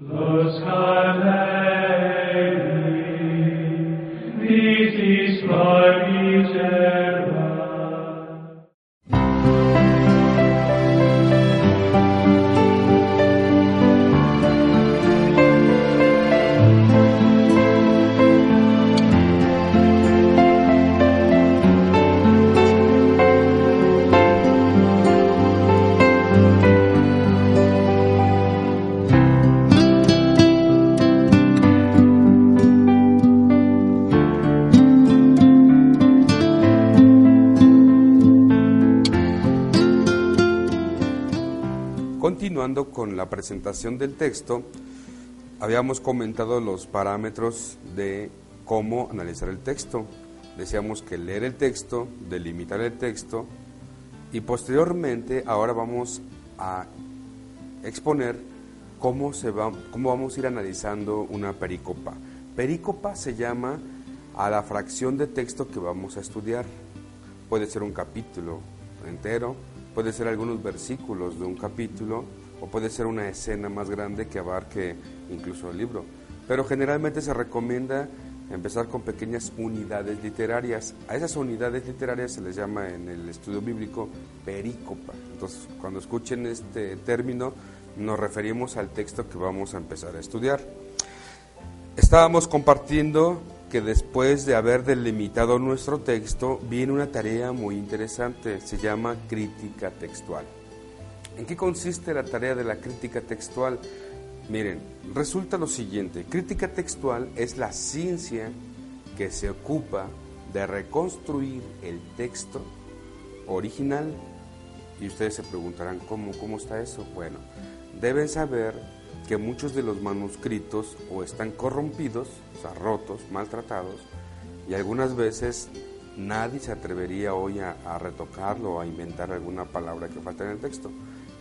Los Galilei, presentación del texto, habíamos comentado los parámetros de cómo analizar el texto. Decíamos que leer el texto, delimitar el texto y posteriormente ahora vamos a exponer cómo, se va, cómo vamos a ir analizando una perícopa. Perícopa se llama a la fracción de texto que vamos a estudiar. Puede ser un capítulo entero, puede ser algunos versículos de un capítulo o puede ser una escena más grande que abarque incluso el libro. Pero generalmente se recomienda empezar con pequeñas unidades literarias. A esas unidades literarias se les llama en el estudio bíblico perícopa. Entonces, cuando escuchen este término, nos referimos al texto que vamos a empezar a estudiar. Estábamos compartiendo que después de haber delimitado nuestro texto, viene una tarea muy interesante, se llama crítica textual. ¿En qué consiste la tarea de la crítica textual? Miren, resulta lo siguiente, crítica textual es la ciencia que se ocupa de reconstruir el texto original. Y ustedes se preguntarán, ¿cómo, cómo está eso? Bueno, deben saber que muchos de los manuscritos o están corrompidos, o sea, rotos, maltratados, y algunas veces nadie se atrevería hoy a, a retocarlo o a inventar alguna palabra que falta en el texto.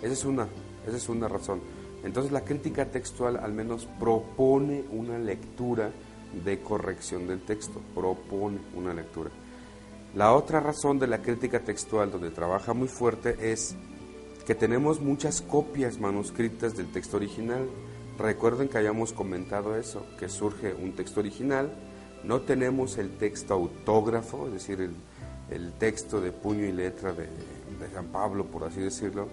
Esa es una, esa es una razón. Entonces la crítica textual al menos propone una lectura de corrección del texto, propone una lectura. La otra razón de la crítica textual donde trabaja muy fuerte es que tenemos muchas copias manuscritas del texto original. Recuerden que hayamos comentado eso, que surge un texto original, no tenemos el texto autógrafo, es decir, el, el texto de puño y letra de, de San Pablo, por así decirlo,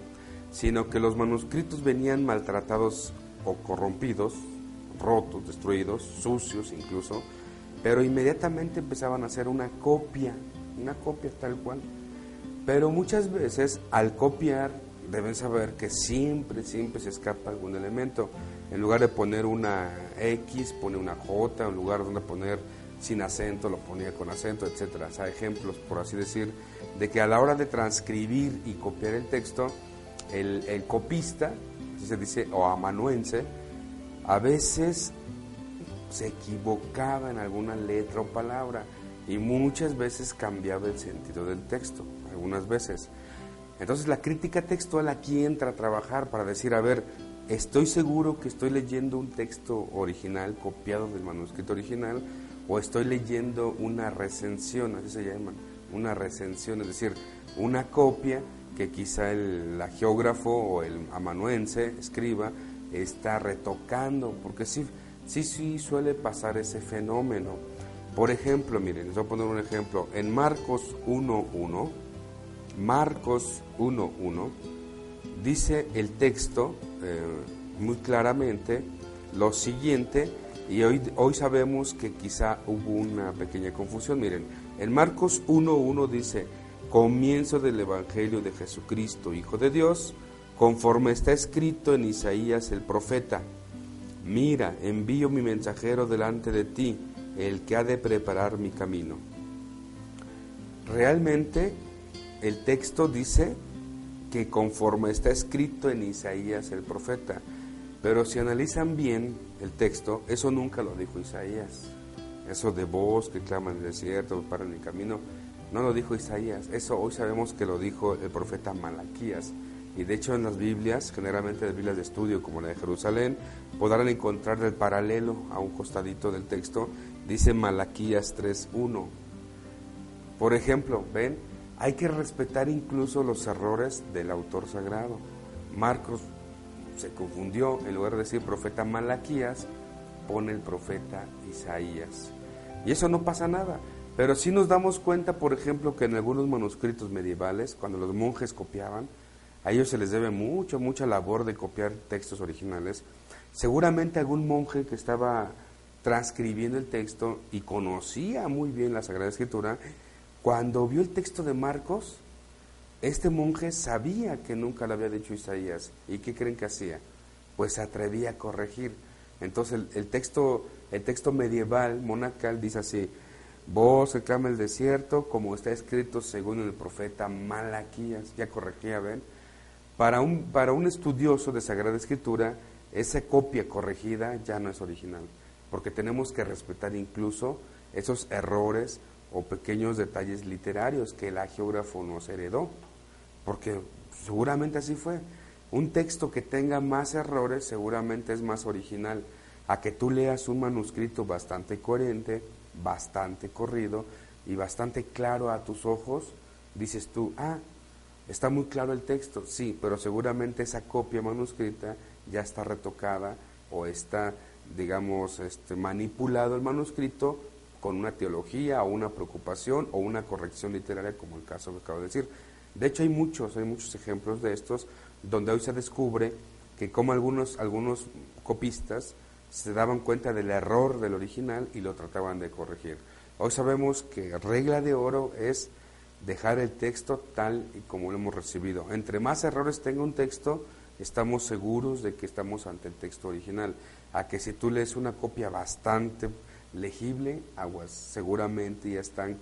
sino que los manuscritos venían maltratados o corrompidos, rotos, destruidos, sucios incluso, pero inmediatamente empezaban a hacer una copia, una copia tal cual. Pero muchas veces al copiar deben saber que siempre, siempre se escapa algún elemento. En lugar de poner una X, pone una J, en lugar de poner sin acento, lo ponía con acento, etcétera. O sea, ejemplos, por así decir, de que a la hora de transcribir y copiar el texto, el, copista, así se dice, o amanuense, a veces se equivocaba en alguna letra o palabra y muchas veces cambiaba el sentido del texto, algunas veces. Entonces la crítica textual aquí entra a trabajar para decir, a ver, estoy seguro que estoy leyendo un texto original copiado del manuscrito original o estoy leyendo una recensión, así se llama, una recensión, es decir, una copia que quizá el la geógrafo o el amanuense escriba está retocando, porque sí, sí, sí suele pasar ese fenómeno. Por ejemplo, miren, les voy a poner un ejemplo. En Marcos 1.1, Marcos 1.1, dice el texto eh, muy claramente lo siguiente, y hoy, hoy sabemos que quizá hubo una pequeña confusión. Miren, en Marcos 1.1 dice, comienzo del Evangelio de Jesucristo, Hijo de Dios, conforme está escrito en Isaías el profeta. Mira, envío mi mensajero delante de ti, el que ha de preparar mi camino. Realmente el texto dice que conforme está escrito en Isaías el profeta, pero si analizan bien el texto, eso nunca lo dijo Isaías. Eso de voz que clama en el desierto, para en el camino, no lo dijo Isaías. Eso hoy sabemos que lo dijo el profeta Malaquías. Y de hecho en las Biblias, generalmente las Biblias de estudio como la de Jerusalén, podrán encontrar el paralelo a un costadito del texto, dice Malaquías 3.1. Por ejemplo, ven, hay que respetar incluso los errores del autor sagrado. Marcos se confundió, en lugar de decir profeta Malaquías, pone el profeta Isaías. Y eso no pasa nada. Pero sí nos damos cuenta, por ejemplo, que en algunos manuscritos medievales, cuando los monjes copiaban, a ellos se les debe mucho, mucha labor de copiar textos originales. Seguramente algún monje que estaba transcribiendo el texto y conocía muy bien la Sagrada Escritura, cuando vio el texto de Marcos, este monje sabía que nunca lo había dicho Isaías. ¿Y qué creen que hacía? Pues se atrevía a corregir. Entonces el, texto, el texto medieval, monacal, dice así, vos que el desierto, como está escrito según el profeta Malaquías, ya corregía, ¿ven? Para un, para un estudioso de Sagrada Escritura, esa copia corregida ya no es original, porque tenemos que respetar incluso esos errores o pequeños detalles literarios que el geógrafo nos heredó, porque seguramente así fue. Un texto que tenga más errores seguramente es más original a que tú leas un manuscrito bastante coherente, bastante corrido y bastante claro a tus ojos, dices tú, ah, Está muy claro el texto, sí, pero seguramente esa copia manuscrita ya está retocada o está, digamos, este, manipulado el manuscrito con una teología o una preocupación o una corrección literaria, como el caso que acabo de decir. De hecho, hay muchos, hay muchos ejemplos de estos donde hoy se descubre que como algunos, algunos copistas se daban cuenta del error del original y lo trataban de corregir. Hoy sabemos que regla de oro es dejar el texto tal y como lo hemos recibido. Entre más errores tenga un texto, estamos seguros de que estamos ante el texto original. A que si tú lees una copia bastante legible, seguramente ya están,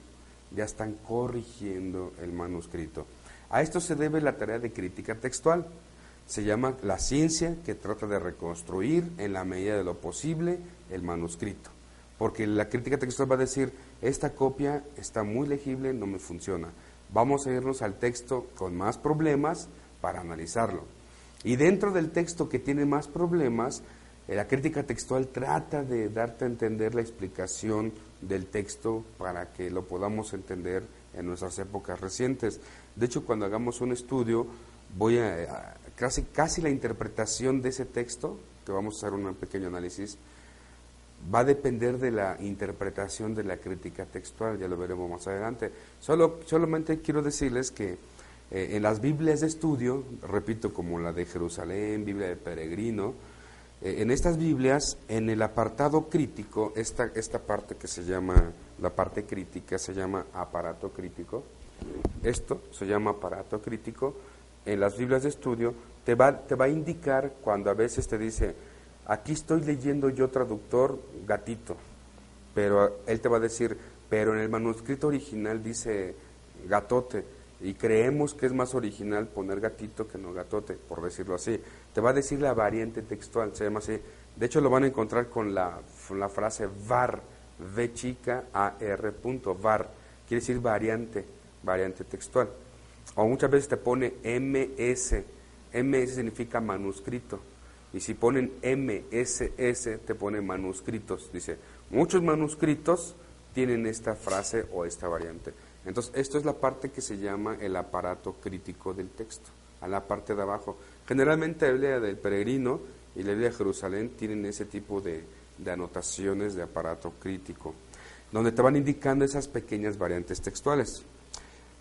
ya están corrigiendo el manuscrito. A esto se debe la tarea de crítica textual. Se llama la ciencia que trata de reconstruir en la medida de lo posible el manuscrito. Porque la crítica textual va a decir, esta copia está muy legible, no me funciona. Vamos a irnos al texto con más problemas para analizarlo. Y dentro del texto que tiene más problemas, eh, la crítica textual trata de darte a entender la explicación del texto para que lo podamos entender en nuestras épocas recientes. De hecho, cuando hagamos un estudio, voy a, casi, casi la interpretación de ese texto, que vamos a hacer un pequeño análisis, va a depender de la interpretación de la crítica textual, ya lo veremos más adelante. Solo, solamente quiero decirles que eh, en las Biblias de estudio, repito, como la de Jerusalén, Biblia de Peregrino, eh, en estas Biblias, en el apartado crítico, esta, esta parte que se llama, la parte crítica se llama aparato crítico, esto se llama aparato crítico, en las Biblias de estudio te va, te va a indicar cuando a veces te dice, Aquí estoy leyendo yo traductor gatito, pero él te va a decir, pero en el manuscrito original dice gatote y creemos que es más original poner gatito que no gatote, por decirlo así. Te va a decir la variante textual, se llama así. De hecho lo van a encontrar con la, la frase var, v chica a r punto, var, quiere decir variante, variante textual. O muchas veces te pone ms, ms significa manuscrito. Y si ponen MSS, te ponen manuscritos. Dice, muchos manuscritos tienen esta frase o esta variante. Entonces, esto es la parte que se llama el aparato crítico del texto, a la parte de abajo. Generalmente la Biblia del Peregrino y la Biblia de Jerusalén tienen ese tipo de, de anotaciones de aparato crítico, donde te van indicando esas pequeñas variantes textuales.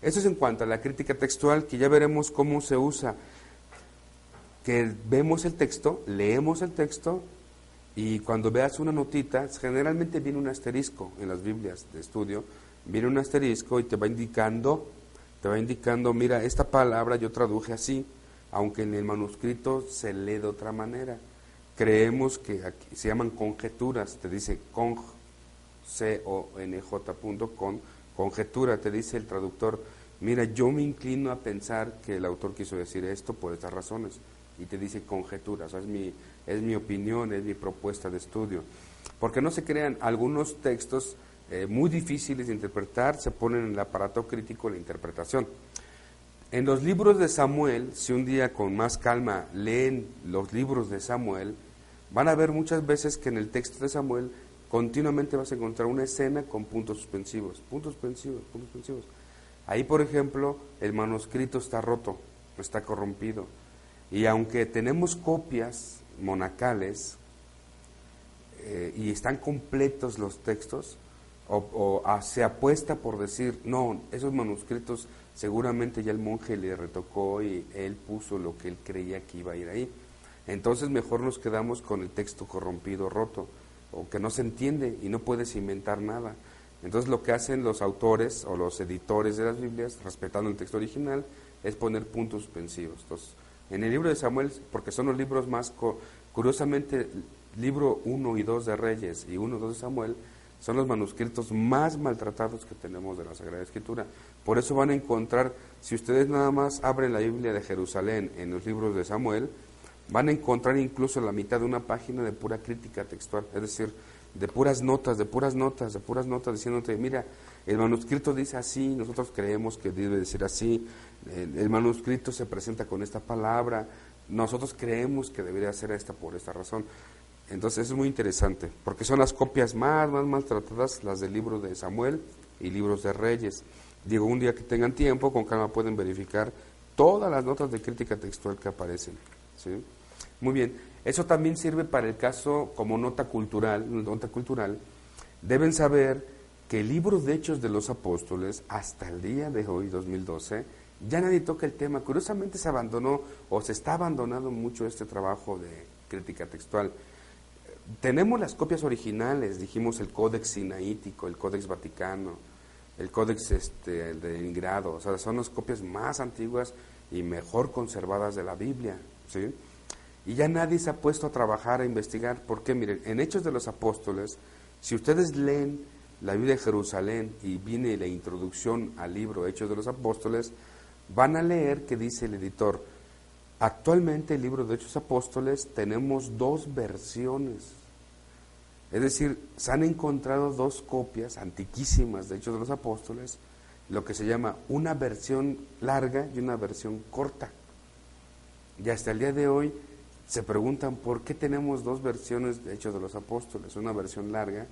Eso es en cuanto a la crítica textual, que ya veremos cómo se usa que vemos el texto, leemos el texto y cuando veas una notita, generalmente viene un asterisco en las Biblias de estudio, viene un asterisco y te va indicando, te va indicando, mira, esta palabra yo traduje así, aunque en el manuscrito se lee de otra manera. Creemos que aquí se llaman conjeturas, te dice con, c o n j con, conjetura, te dice el traductor, mira, yo me inclino a pensar que el autor quiso decir esto por estas razones y te dice conjeturas, es, mi, es mi opinión, es mi propuesta de estudio. Porque no se crean algunos textos eh, muy difíciles de interpretar, se ponen en el aparato crítico la interpretación. En los libros de Samuel, si un día con más calma leen los libros de Samuel, van a ver muchas veces que en el texto de Samuel continuamente vas a encontrar una escena con puntos suspensivos, puntos suspensivos, puntos suspensivos. Ahí, por ejemplo, el manuscrito está roto, está corrompido Y aunque tenemos copias monacales eh, y están completos los textos, o, se apuesta por decir, no, esos manuscritos seguramente ya el monje le retocó y él puso lo que él creía que iba a ir ahí. Entonces mejor nos quedamos con el texto corrompido, roto, o que no se entiende y no puedes inventar nada. Entonces lo que hacen los autores o los editores de las Biblias, respetando el texto original, es poner puntos suspensivos. Entonces, en el libro de Samuel, porque son los libros más, curiosamente, libro 1 y 2 de Reyes y 1 y 2 de Samuel, son los manuscritos más maltratados que tenemos de la Sagrada Escritura. Por eso van a encontrar, si ustedes nada más abren la Biblia de Jerusalén en los libros de Samuel, van a encontrar incluso la mitad de una página de pura crítica textual, es decir, de puras notas, de puras notas, de puras notas, diciéndote, mira, el manuscrito dice así, nosotros creemos que debe decir así, el, manuscrito se presenta con esta palabra, nosotros creemos que debería ser esta por esta razón. Entonces es muy interesante, porque son las copias más, más maltratadas, las del libro de Samuel y libros de Reyes. Digo, un día que tengan tiempo, con calma pueden verificar todas las notas de crítica textual que aparecen. ¿sí? Muy bien, eso también sirve para el caso como nota cultural, nota cultural. Deben saber que el libro de Hechos de los Apóstoles, hasta el día de hoy, 2012, ya nadie toca el tema. Curiosamente se abandonó o se está abandonando mucho este trabajo de crítica textual. Tenemos las copias originales, dijimos el Códex Sinaítico, el Códex Vaticano, el Códex este, de Ingrado, o sea, son las copias más antiguas y mejor conservadas de la Biblia, ¿sí? Y ya nadie se ha puesto a trabajar, a investigar, porque miren, en Hechos de los Apóstoles, si ustedes leen la Biblia de Jerusalén y viene la introducción al libro Hechos de los Apóstoles, van a leer que dice el editor, actualmente el libro de Hechos Apóstoles tenemos dos versiones. Es decir, se han encontrado dos copias antiquísimas de Hechos de los Apóstoles, lo que se llama una versión larga y una versión corta. Y hasta el día de hoy se preguntan por qué tenemos dos versiones de Hechos de los Apóstoles, una versión larga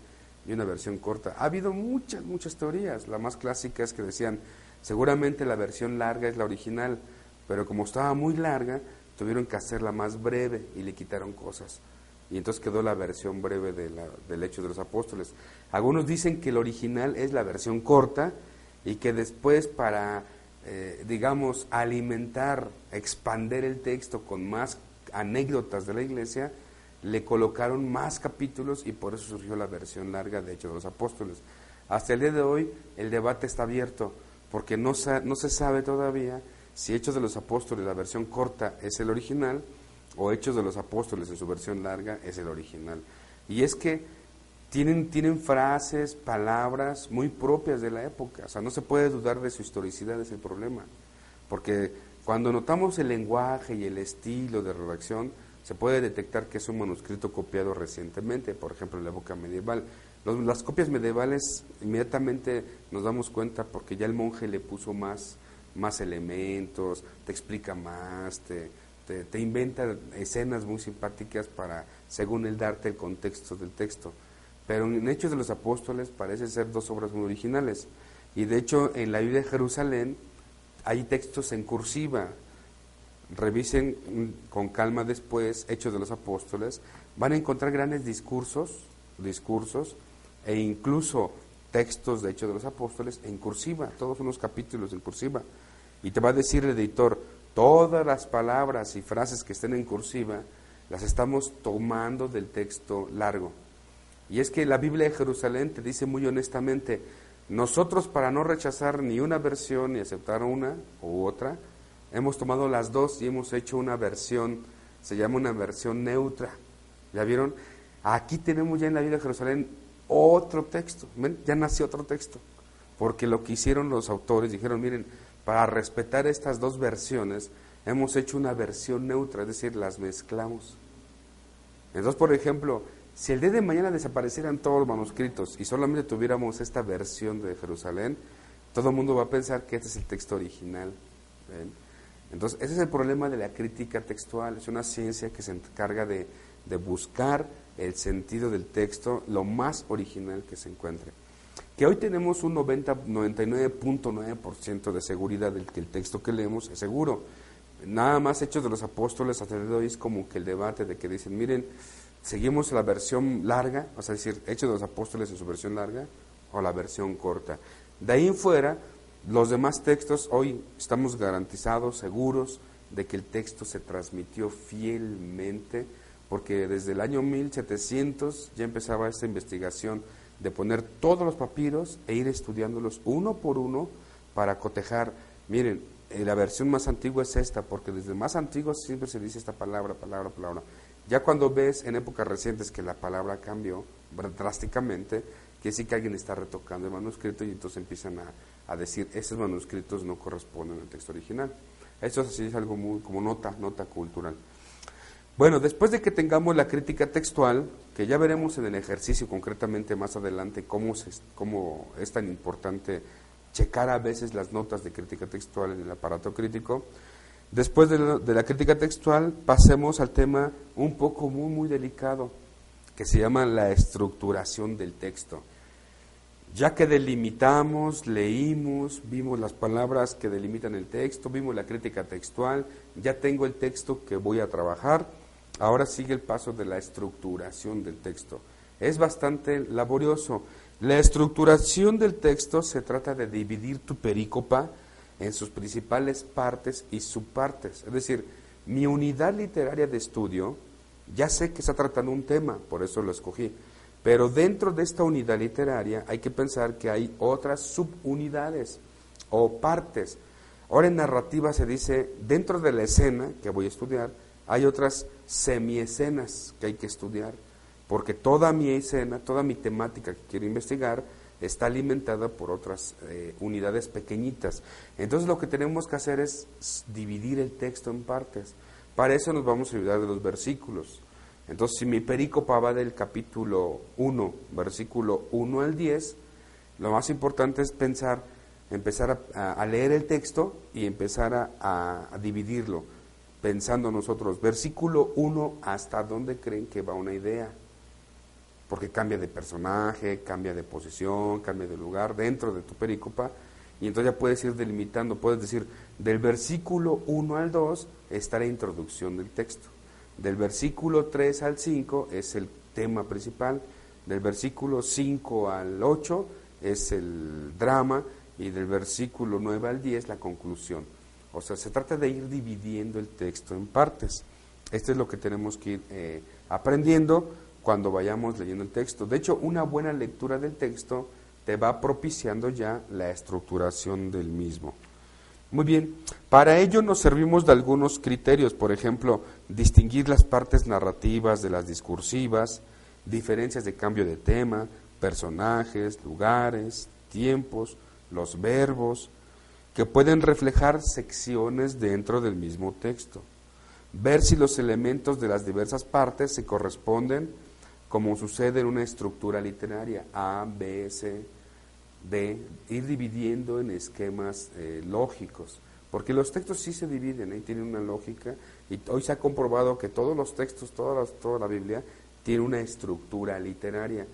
y una versión corta. Ha habido muchas, muchas teorías. La más clásica es que decían, seguramente la versión larga es la original, pero como estaba muy larga, tuvieron que hacerla más breve y le quitaron cosas. Y entonces quedó la versión breve de la, del Hecho de los Apóstoles. Algunos dicen que el original es la versión corta y que después para, eh, digamos, alimentar, expander el texto con más anécdotas de la iglesia, le colocaron más capítulos y por eso surgió la versión larga de Hechos de los Apóstoles. Hasta el día de hoy el debate está abierto porque no, no se sabe todavía si Hechos de los Apóstoles, la versión corta, es el original o Hechos de los Apóstoles en su versión larga es el original. Y es que tienen, tienen frases, palabras muy propias de la época, o sea, no se puede dudar de su historicidad, es el problema, porque cuando notamos el lenguaje y el estilo de redacción, se puede detectar que es un manuscrito copiado recientemente, por ejemplo, en la época medieval. las copias medievales inmediatamente nos damos cuenta porque ya el monje le puso más, más elementos, te explica más, te, te, inventa escenas muy simpáticas para, según él, darte el contexto del texto. Pero en Hechos de los Apóstoles parece ser dos obras muy originales. Y de hecho, en la Biblia de Jerusalén hay textos en cursiva, revisen con calma después Hechos de los Apóstoles, van a encontrar grandes discursos, discursos e incluso textos de Hechos de los Apóstoles en cursiva, todos unos capítulos en cursiva. Y te va a decir el editor, todas las palabras y frases que estén en cursiva las estamos tomando del texto largo. Y es que la Biblia de Jerusalén te dice muy honestamente, nosotros para no rechazar ni una versión y aceptar una u otra, hemos tomado las dos y hemos hecho una versión, se llama una versión neutra. ¿Ya vieron? Aquí tenemos ya en la Biblia de Jerusalén otro texto, ya nació otro texto, porque lo que hicieron los autores, dijeron, miren, para respetar estas dos versiones, hemos hecho una versión neutra, es decir, las mezclamos. Entonces, por ejemplo, si el día de mañana desaparecieran todos los manuscritos y solamente tuviéramos esta versión de Jerusalén, todo el mundo va a pensar que este es el texto original. Entonces, ese es el problema de la crítica textual. Es una ciencia que se encarga de, buscar el sentido del texto lo más original que se encuentre. Que hoy tenemos un 99.9% de seguridad de que el texto que leemos es seguro, nada más Hechos de los Apóstoles hasta el de hoy es como que el debate de que dicen, miren, seguimos la versión larga, o sea, decir, Hechos de los Apóstoles en su versión larga o la versión corta. De ahí en fuera, los demás textos, hoy estamos garantizados, seguros, de que el texto se transmitió fielmente, porque desde el año 1700 ya empezaba esta investigación de poner todos los papiros e ir estudiándolos uno por uno para cotejar. Miren, eh, la versión más antigua es esta, porque desde más antiguo siempre se dice esta palabra, palabra, palabra. Ya cuando ves en épocas recientes que la palabra cambió drásticamente, quiere decir que alguien está retocando el manuscrito y entonces empiezan a, a decir, esos manuscritos no corresponden al texto original. Eso así es algo muy como nota, nota cultural. Bueno, después de que tengamos la crítica textual, que ya veremos en el ejercicio concretamente más adelante cómo, se, cómo es tan importante checar a veces las notas de crítica textual en el aparato crítico, después de la, crítica textual pasemos al tema un poco muy, muy delicado, que se llama la estructuración del texto. Ya que delimitamos, leímos, vimos las palabras que delimitan el texto, vimos la crítica textual, ya tengo el texto que voy a trabajar, ahora sigue el paso de la estructuración del texto. Es bastante laborioso. La estructuración del texto se trata de dividir tu perícopa en sus principales partes y subpartes. Es decir, mi unidad literaria de estudio, ya sé que está tratando un tema, por eso lo escogí pero dentro de esta unidad literaria hay que pensar que hay otras subunidades o partes. Ahora en narrativa se dice, dentro de la escena que voy a estudiar, hay otras semiescenas que hay que estudiar, porque toda mi escena, toda mi temática que quiero investigar, está alimentada por otras eh, unidades pequeñitas. Entonces lo que tenemos que hacer es dividir el texto en partes. Para eso nos vamos a ayudar de los versículos. Entonces, si mi perícopa va del capítulo 1, versículo 1 al 10, lo más importante es pensar, empezar a, leer el texto y empezar a, dividirlo, pensando nosotros, versículo 1, ¿hasta dónde creen que va una idea? Porque cambia de personaje, cambia de posición, cambia de lugar dentro de tu perícopa, y entonces ya puedes ir delimitando, puedes decir, del versículo 1 al 2 está la introducción del texto. Del versículo 3 al 5 es el tema principal, del versículo 5 al 8 es el drama y del versículo 9 al 10 la conclusión. O sea, se trata de ir dividiendo el texto en partes. Esto es lo que tenemos que ir eh, aprendiendo cuando vayamos leyendo el texto. De hecho, una buena lectura del texto te va propiciando ya la estructuración del mismo. Muy bien, para ello nos servimos de algunos criterios, por ejemplo, distinguir las partes narrativas de las discursivas, diferencias de cambio de tema, personajes, lugares, tiempos, los verbos, que pueden reflejar secciones dentro del mismo texto. Ver si los elementos de las diversas partes se corresponden como sucede en una estructura literaria, A, B, C, de ir dividiendo en esquemas eh, lógicos, porque los textos sí se dividen y tienen una lógica, y hoy se ha comprobado que todos los textos, toda toda la Biblia, tiene una estructura literaria.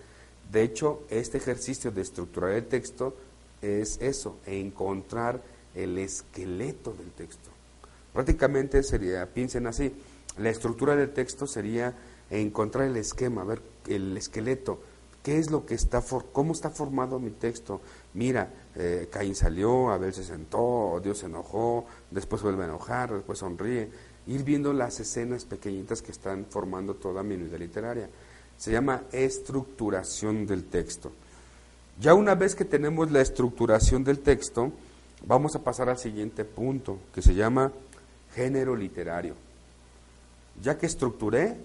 De hecho, este ejercicio de estructurar el texto es eso, encontrar el esqueleto del texto. Prácticamente sería, piensen así, la estructura del texto sería encontrar el esquema, ver el esqueleto, ¿Qué es lo que está, cómo está formado mi texto? Mira, eh, Caín salió, Abel se sentó, Dios se enojó, después vuelve a enojar, después sonríe. Ir viendo las escenas pequeñitas que están formando toda mi unidad literaria. Se llama estructuración del texto. Ya una vez que tenemos la estructuración del texto, vamos a pasar al siguiente punto, que se llama género literario. Ya que estructuré,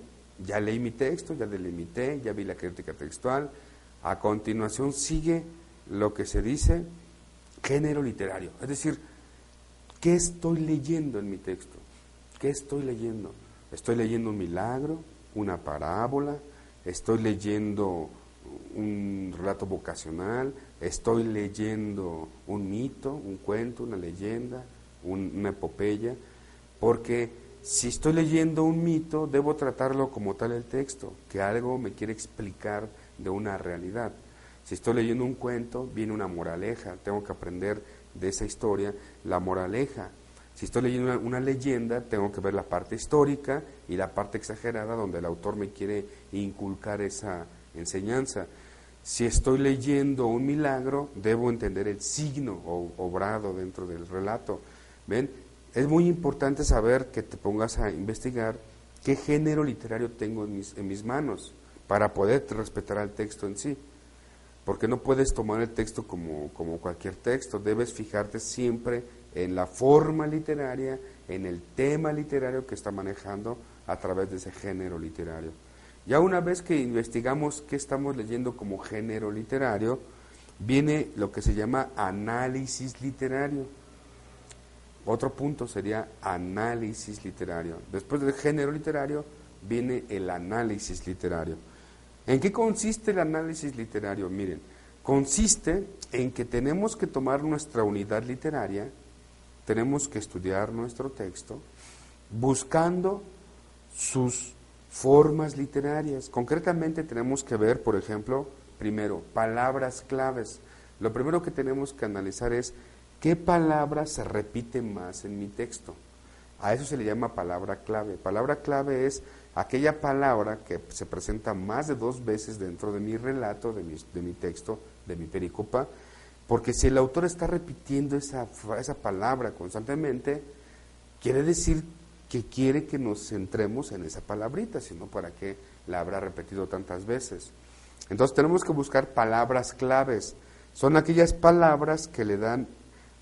ya leí mi texto, ya delimité, ya vi la crítica textual. A continuación sigue lo que se dice género literario. Es decir, ¿qué estoy leyendo en mi texto? ¿Qué estoy leyendo? ¿Estoy leyendo un milagro, una parábola? ¿Estoy leyendo un relato vocacional? ¿Estoy leyendo un mito, un cuento, una leyenda, una epopeya? Porque si estoy leyendo un mito, debo tratarlo como tal el texto, que algo me quiere explicar de una realidad. Si estoy leyendo un cuento, viene una moraleja, tengo que aprender de esa historia la moraleja. Si estoy leyendo una, leyenda, tengo que ver la parte histórica y la parte exagerada donde el autor me quiere inculcar esa enseñanza. Si estoy leyendo un milagro, debo entender el signo o, obrado dentro del relato. ¿Ven? Es muy importante saber que te pongas a investigar qué género literario tengo en mis, manos para poder respetar al texto en sí. Porque no puedes tomar el texto como, como cualquier texto, debes fijarte siempre en la forma literaria, en el tema literario que está manejando a través de ese género literario. Ya una vez que investigamos qué estamos leyendo como género literario, viene lo que se llama análisis literario. Otro punto sería análisis literario. Después del género literario viene el análisis literario. ¿En qué consiste el análisis literario? Miren, consiste en que tenemos que tomar nuestra unidad literaria, tenemos que estudiar nuestro texto, buscando sus formas literarias. Concretamente tenemos que ver, por ejemplo, primero, palabras claves. Lo primero que tenemos que analizar es qué palabra se repite más en mi texto. A eso se le llama palabra clave. Palabra clave es aquella palabra que se presenta más de dos veces dentro de mi relato, de mi, texto, de mi pericopa, porque si el autor está repitiendo esa, esa palabra constantemente, quiere decir que quiere que nos centremos en esa palabrita, sino para qué la habrá repetido tantas veces. Entonces tenemos que buscar palabras claves. Son aquellas palabras que le dan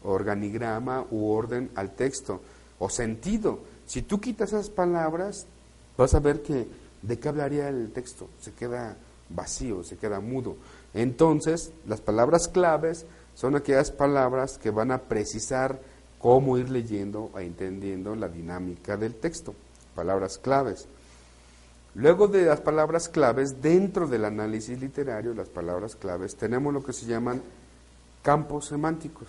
organigrama u orden al texto o sentido. Si tú quitas esas palabras, vas a ver que de qué hablaría el texto. Se queda vacío, se queda mudo. Entonces, las palabras claves son aquellas palabras que van a precisar cómo ir leyendo e entendiendo la dinámica del texto. Palabras claves. Luego de las palabras claves, dentro del análisis literario, las palabras claves, tenemos lo que se llaman campos semánticos.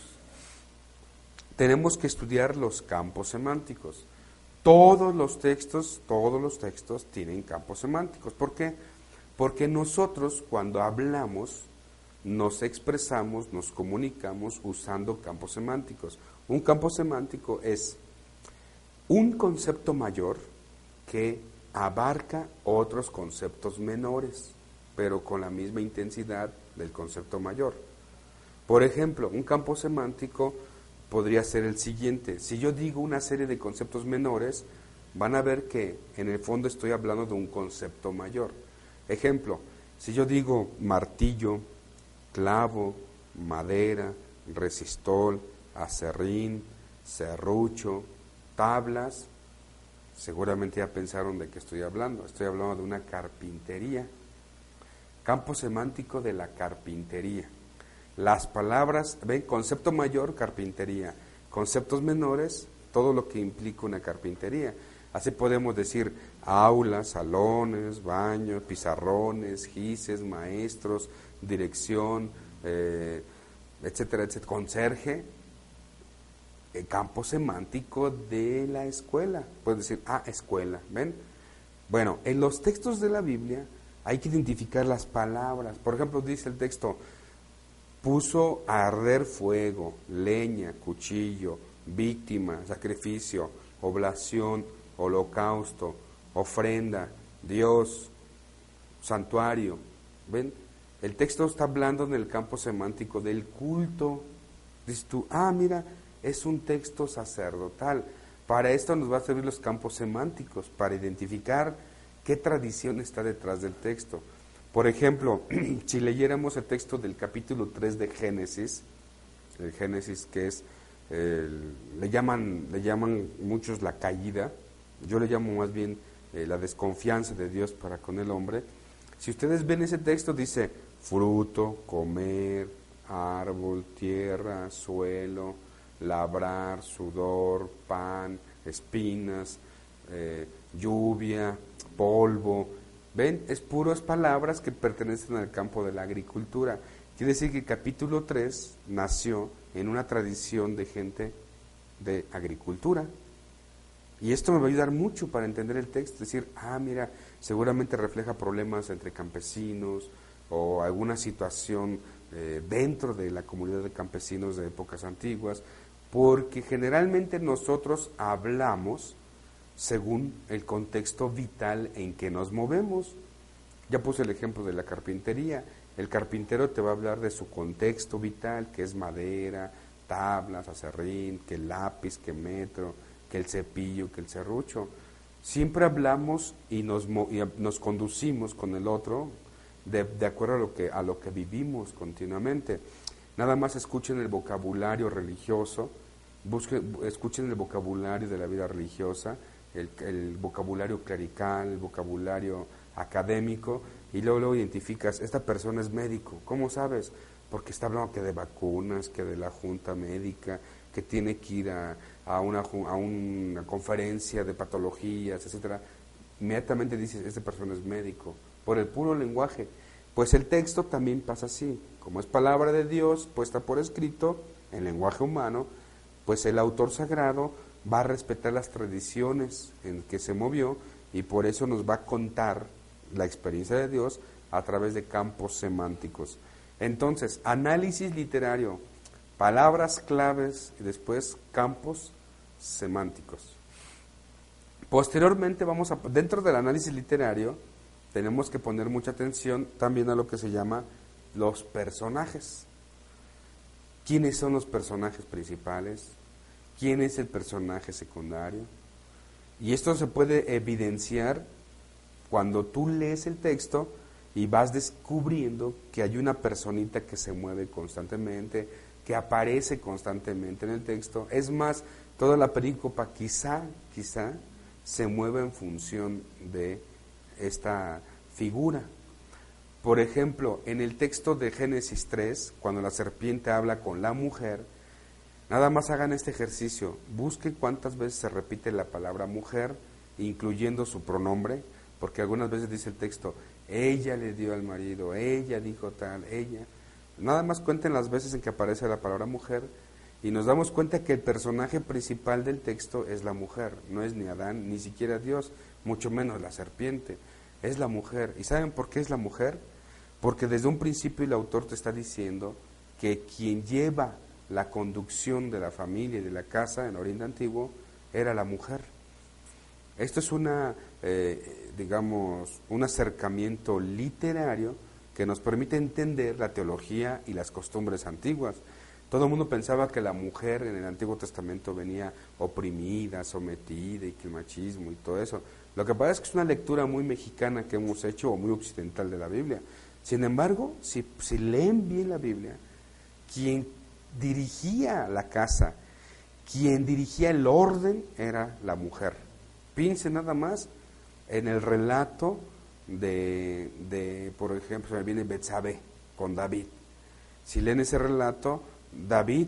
Tenemos que estudiar los campos semánticos. Todos los textos, todos los textos tienen campos semánticos. ¿Por qué? Porque nosotros cuando hablamos nos expresamos, nos comunicamos usando campos semánticos. Un campo semántico es un concepto mayor que abarca otros conceptos menores, pero con la misma intensidad del concepto mayor. Por ejemplo, un campo semántico podría ser el siguiente. Si yo digo una serie de conceptos menores, van a ver que en el fondo estoy hablando de un concepto mayor. Ejemplo, si yo digo martillo, clavo, madera, resistol, acerrín, serrucho, tablas, seguramente ya pensaron de qué estoy hablando. Estoy hablando de una carpintería. Campo semántico de la carpintería. Las palabras, ven, concepto mayor, carpintería. Conceptos menores, todo lo que implica una carpintería. Así podemos decir aulas, salones, baños, pizarrones, gises, maestros, dirección, eh, etcétera, etcétera, conserje, el campo semántico de la escuela. Puedes decir, ah, escuela, ¿ven? Bueno, en los textos de la Biblia hay que identificar las palabras. Por ejemplo, dice el texto, puso a arder fuego, leña, cuchillo, víctima, sacrificio, oblación, holocausto, ofrenda, Dios, santuario. ¿Ven? El texto está hablando en el campo semántico del culto. Dices tú, ah, mira, es un texto sacerdotal. Para esto nos va a servir los campos semánticos, para identificar qué tradición está detrás del texto. Por ejemplo, si leyéramos el texto del capítulo 3 de Génesis, el Génesis que es, le, llaman, le llaman muchos la caída, yo le llamo más bien eh, la desconfianza de Dios para con el hombre. Si ustedes ven ese texto, dice fruto, comer, árbol, tierra, suelo, labrar, sudor, pan, espinas, eh, lluvia, polvo, ¿Ven? Es puras palabras que pertenecen al campo de la agricultura. Quiere decir que el capítulo 3 nació en una tradición de gente de agricultura. Y esto me va a ayudar mucho para entender el texto, decir, ah, mira, seguramente refleja problemas entre campesinos o alguna situación eh, dentro de la comunidad de campesinos de épocas antiguas. porque generalmente nosotros hablamos según el contexto vital en que nos movemos. Ya puse el ejemplo de la carpintería. El carpintero te va a hablar de su contexto vital, que es madera, tablas, acerrín, que lápiz, que metro, que el cepillo, que el serrucho. Siempre hablamos y nos, nos conducimos con el otro de, de, acuerdo a lo, que, a lo que vivimos continuamente. Nada más escuchen el vocabulario religioso, busquen, escuchen el vocabulario de la vida religiosa, el, vocabulario clerical, el vocabulario académico, y luego, luego identificas, esta persona es médico. ¿Cómo sabes? Porque está hablando que de vacunas, que de la junta médica, que tiene que ir a, a, una, a una conferencia de patologías, etcétera. Inmediatamente dices, esta persona es médico, por el puro lenguaje. Pues el texto también pasa así. Como es palabra de Dios puesta por escrito en lenguaje humano, pues el autor sagrado va a respetar las tradiciones en que se movió y por eso nos va a contar la experiencia de Dios a través de campos semánticos. Entonces, análisis literario, palabras claves y después campos semánticos. Posteriormente vamos a dentro del análisis literario tenemos que poner mucha atención también a lo que se llama los personajes. ¿Quiénes son los personajes principales? ¿Quién es el personaje secundario? Y esto se puede evidenciar cuando tú lees el texto y vas descubriendo que hay una personita que se mueve constantemente, que aparece constantemente en el texto. Es más, toda la perícopa quizá, quizá, se mueve en función de esta figura. Por ejemplo, en el texto de Génesis 3, cuando la serpiente habla con la mujer, nada más hagan este ejercicio, busquen cuántas veces se repite la palabra mujer, incluyendo su pronombre, porque algunas veces dice el texto, ella le dio al marido, ella dijo tal, ella. Nada más cuenten las veces en que aparece la palabra mujer y nos damos cuenta que el personaje principal del texto es la mujer, no es ni Adán, ni siquiera Dios, mucho menos la serpiente, es la mujer. ¿Y saben por qué es la mujer? Porque desde un principio el autor te está diciendo que quien lleva la conducción de la familia y de la casa en Oriente Antiguo era la mujer. Esto es una, eh, digamos, un acercamiento literario que nos permite entender la teología y las costumbres antiguas. Todo el mundo pensaba que la mujer en el Antiguo Testamento venía oprimida, sometida y que el machismo y todo eso. Lo que pasa es que es una lectura muy mexicana que hemos hecho o muy occidental de la Biblia. Sin embargo, si, si leen bien la Biblia, quien dirigía la casa, quien dirigía el orden era la mujer. Piense nada más en el relato de, de por ejemplo, se me viene Betsabé con David. Si leen ese relato, David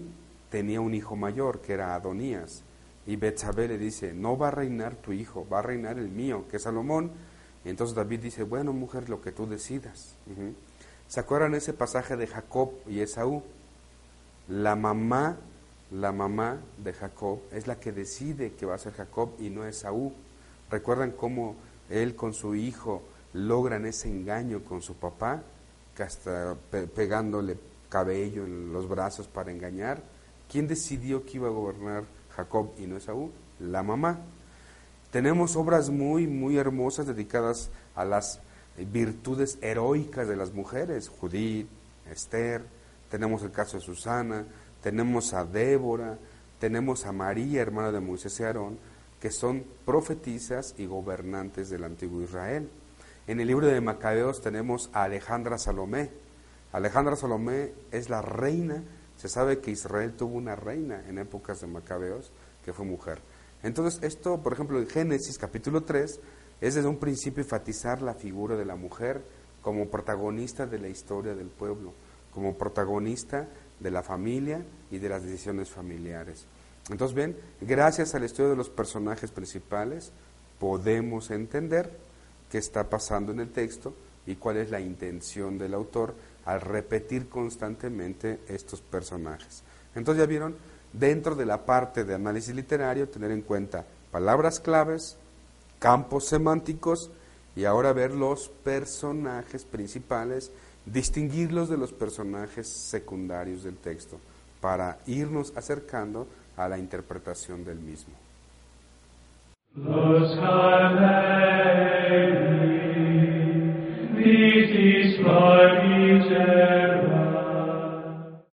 tenía un hijo mayor que era Adonías. Y Betsabé le dice, no va a reinar tu hijo, va a reinar el mío, que es Salomón. Entonces David dice, bueno mujer, lo que tú decidas. ¿Se acuerdan ese pasaje de Jacob y Esaú? La mamá la mamá de Jacob es la que decide que va a ser Jacob y no Esaú. ¿Recuerdan cómo él con su hijo logran ese engaño con su papá, hasta pegándole cabello en los brazos para engañar? ¿Quién decidió que iba a gobernar Jacob y no Esaú? La mamá. Tenemos obras muy, muy hermosas dedicadas a las virtudes heroicas de las mujeres, Judith, Esther, tenemos el caso de Susana, tenemos a Débora, tenemos a María, hermana de Moisés y Aarón, que son profetisas y gobernantes del antiguo Israel. En el libro de Macabeos tenemos a Alejandra Salomé. Alejandra Salomé es la reina, se sabe que Israel tuvo una reina en épocas de Macabeos, que fue mujer. Entonces, esto, por ejemplo, en Génesis capítulo 3, es desde un principio enfatizar la figura de la mujer como protagonista de la historia del pueblo, como protagonista de la familia y de las decisiones familiares. Entonces, ven, gracias al estudio de los personajes principales, podemos entender qué está pasando en el texto y cuál es la intención del autor al repetir constantemente estos personajes. Entonces, ya vieron, dentro de la parte de análisis literario, tener en cuenta palabras claves, campos semánticos y ahora ver los personajes principales distinguirlos de los personajes secundarios del texto, para irnos acercando a la interpretación del mismo.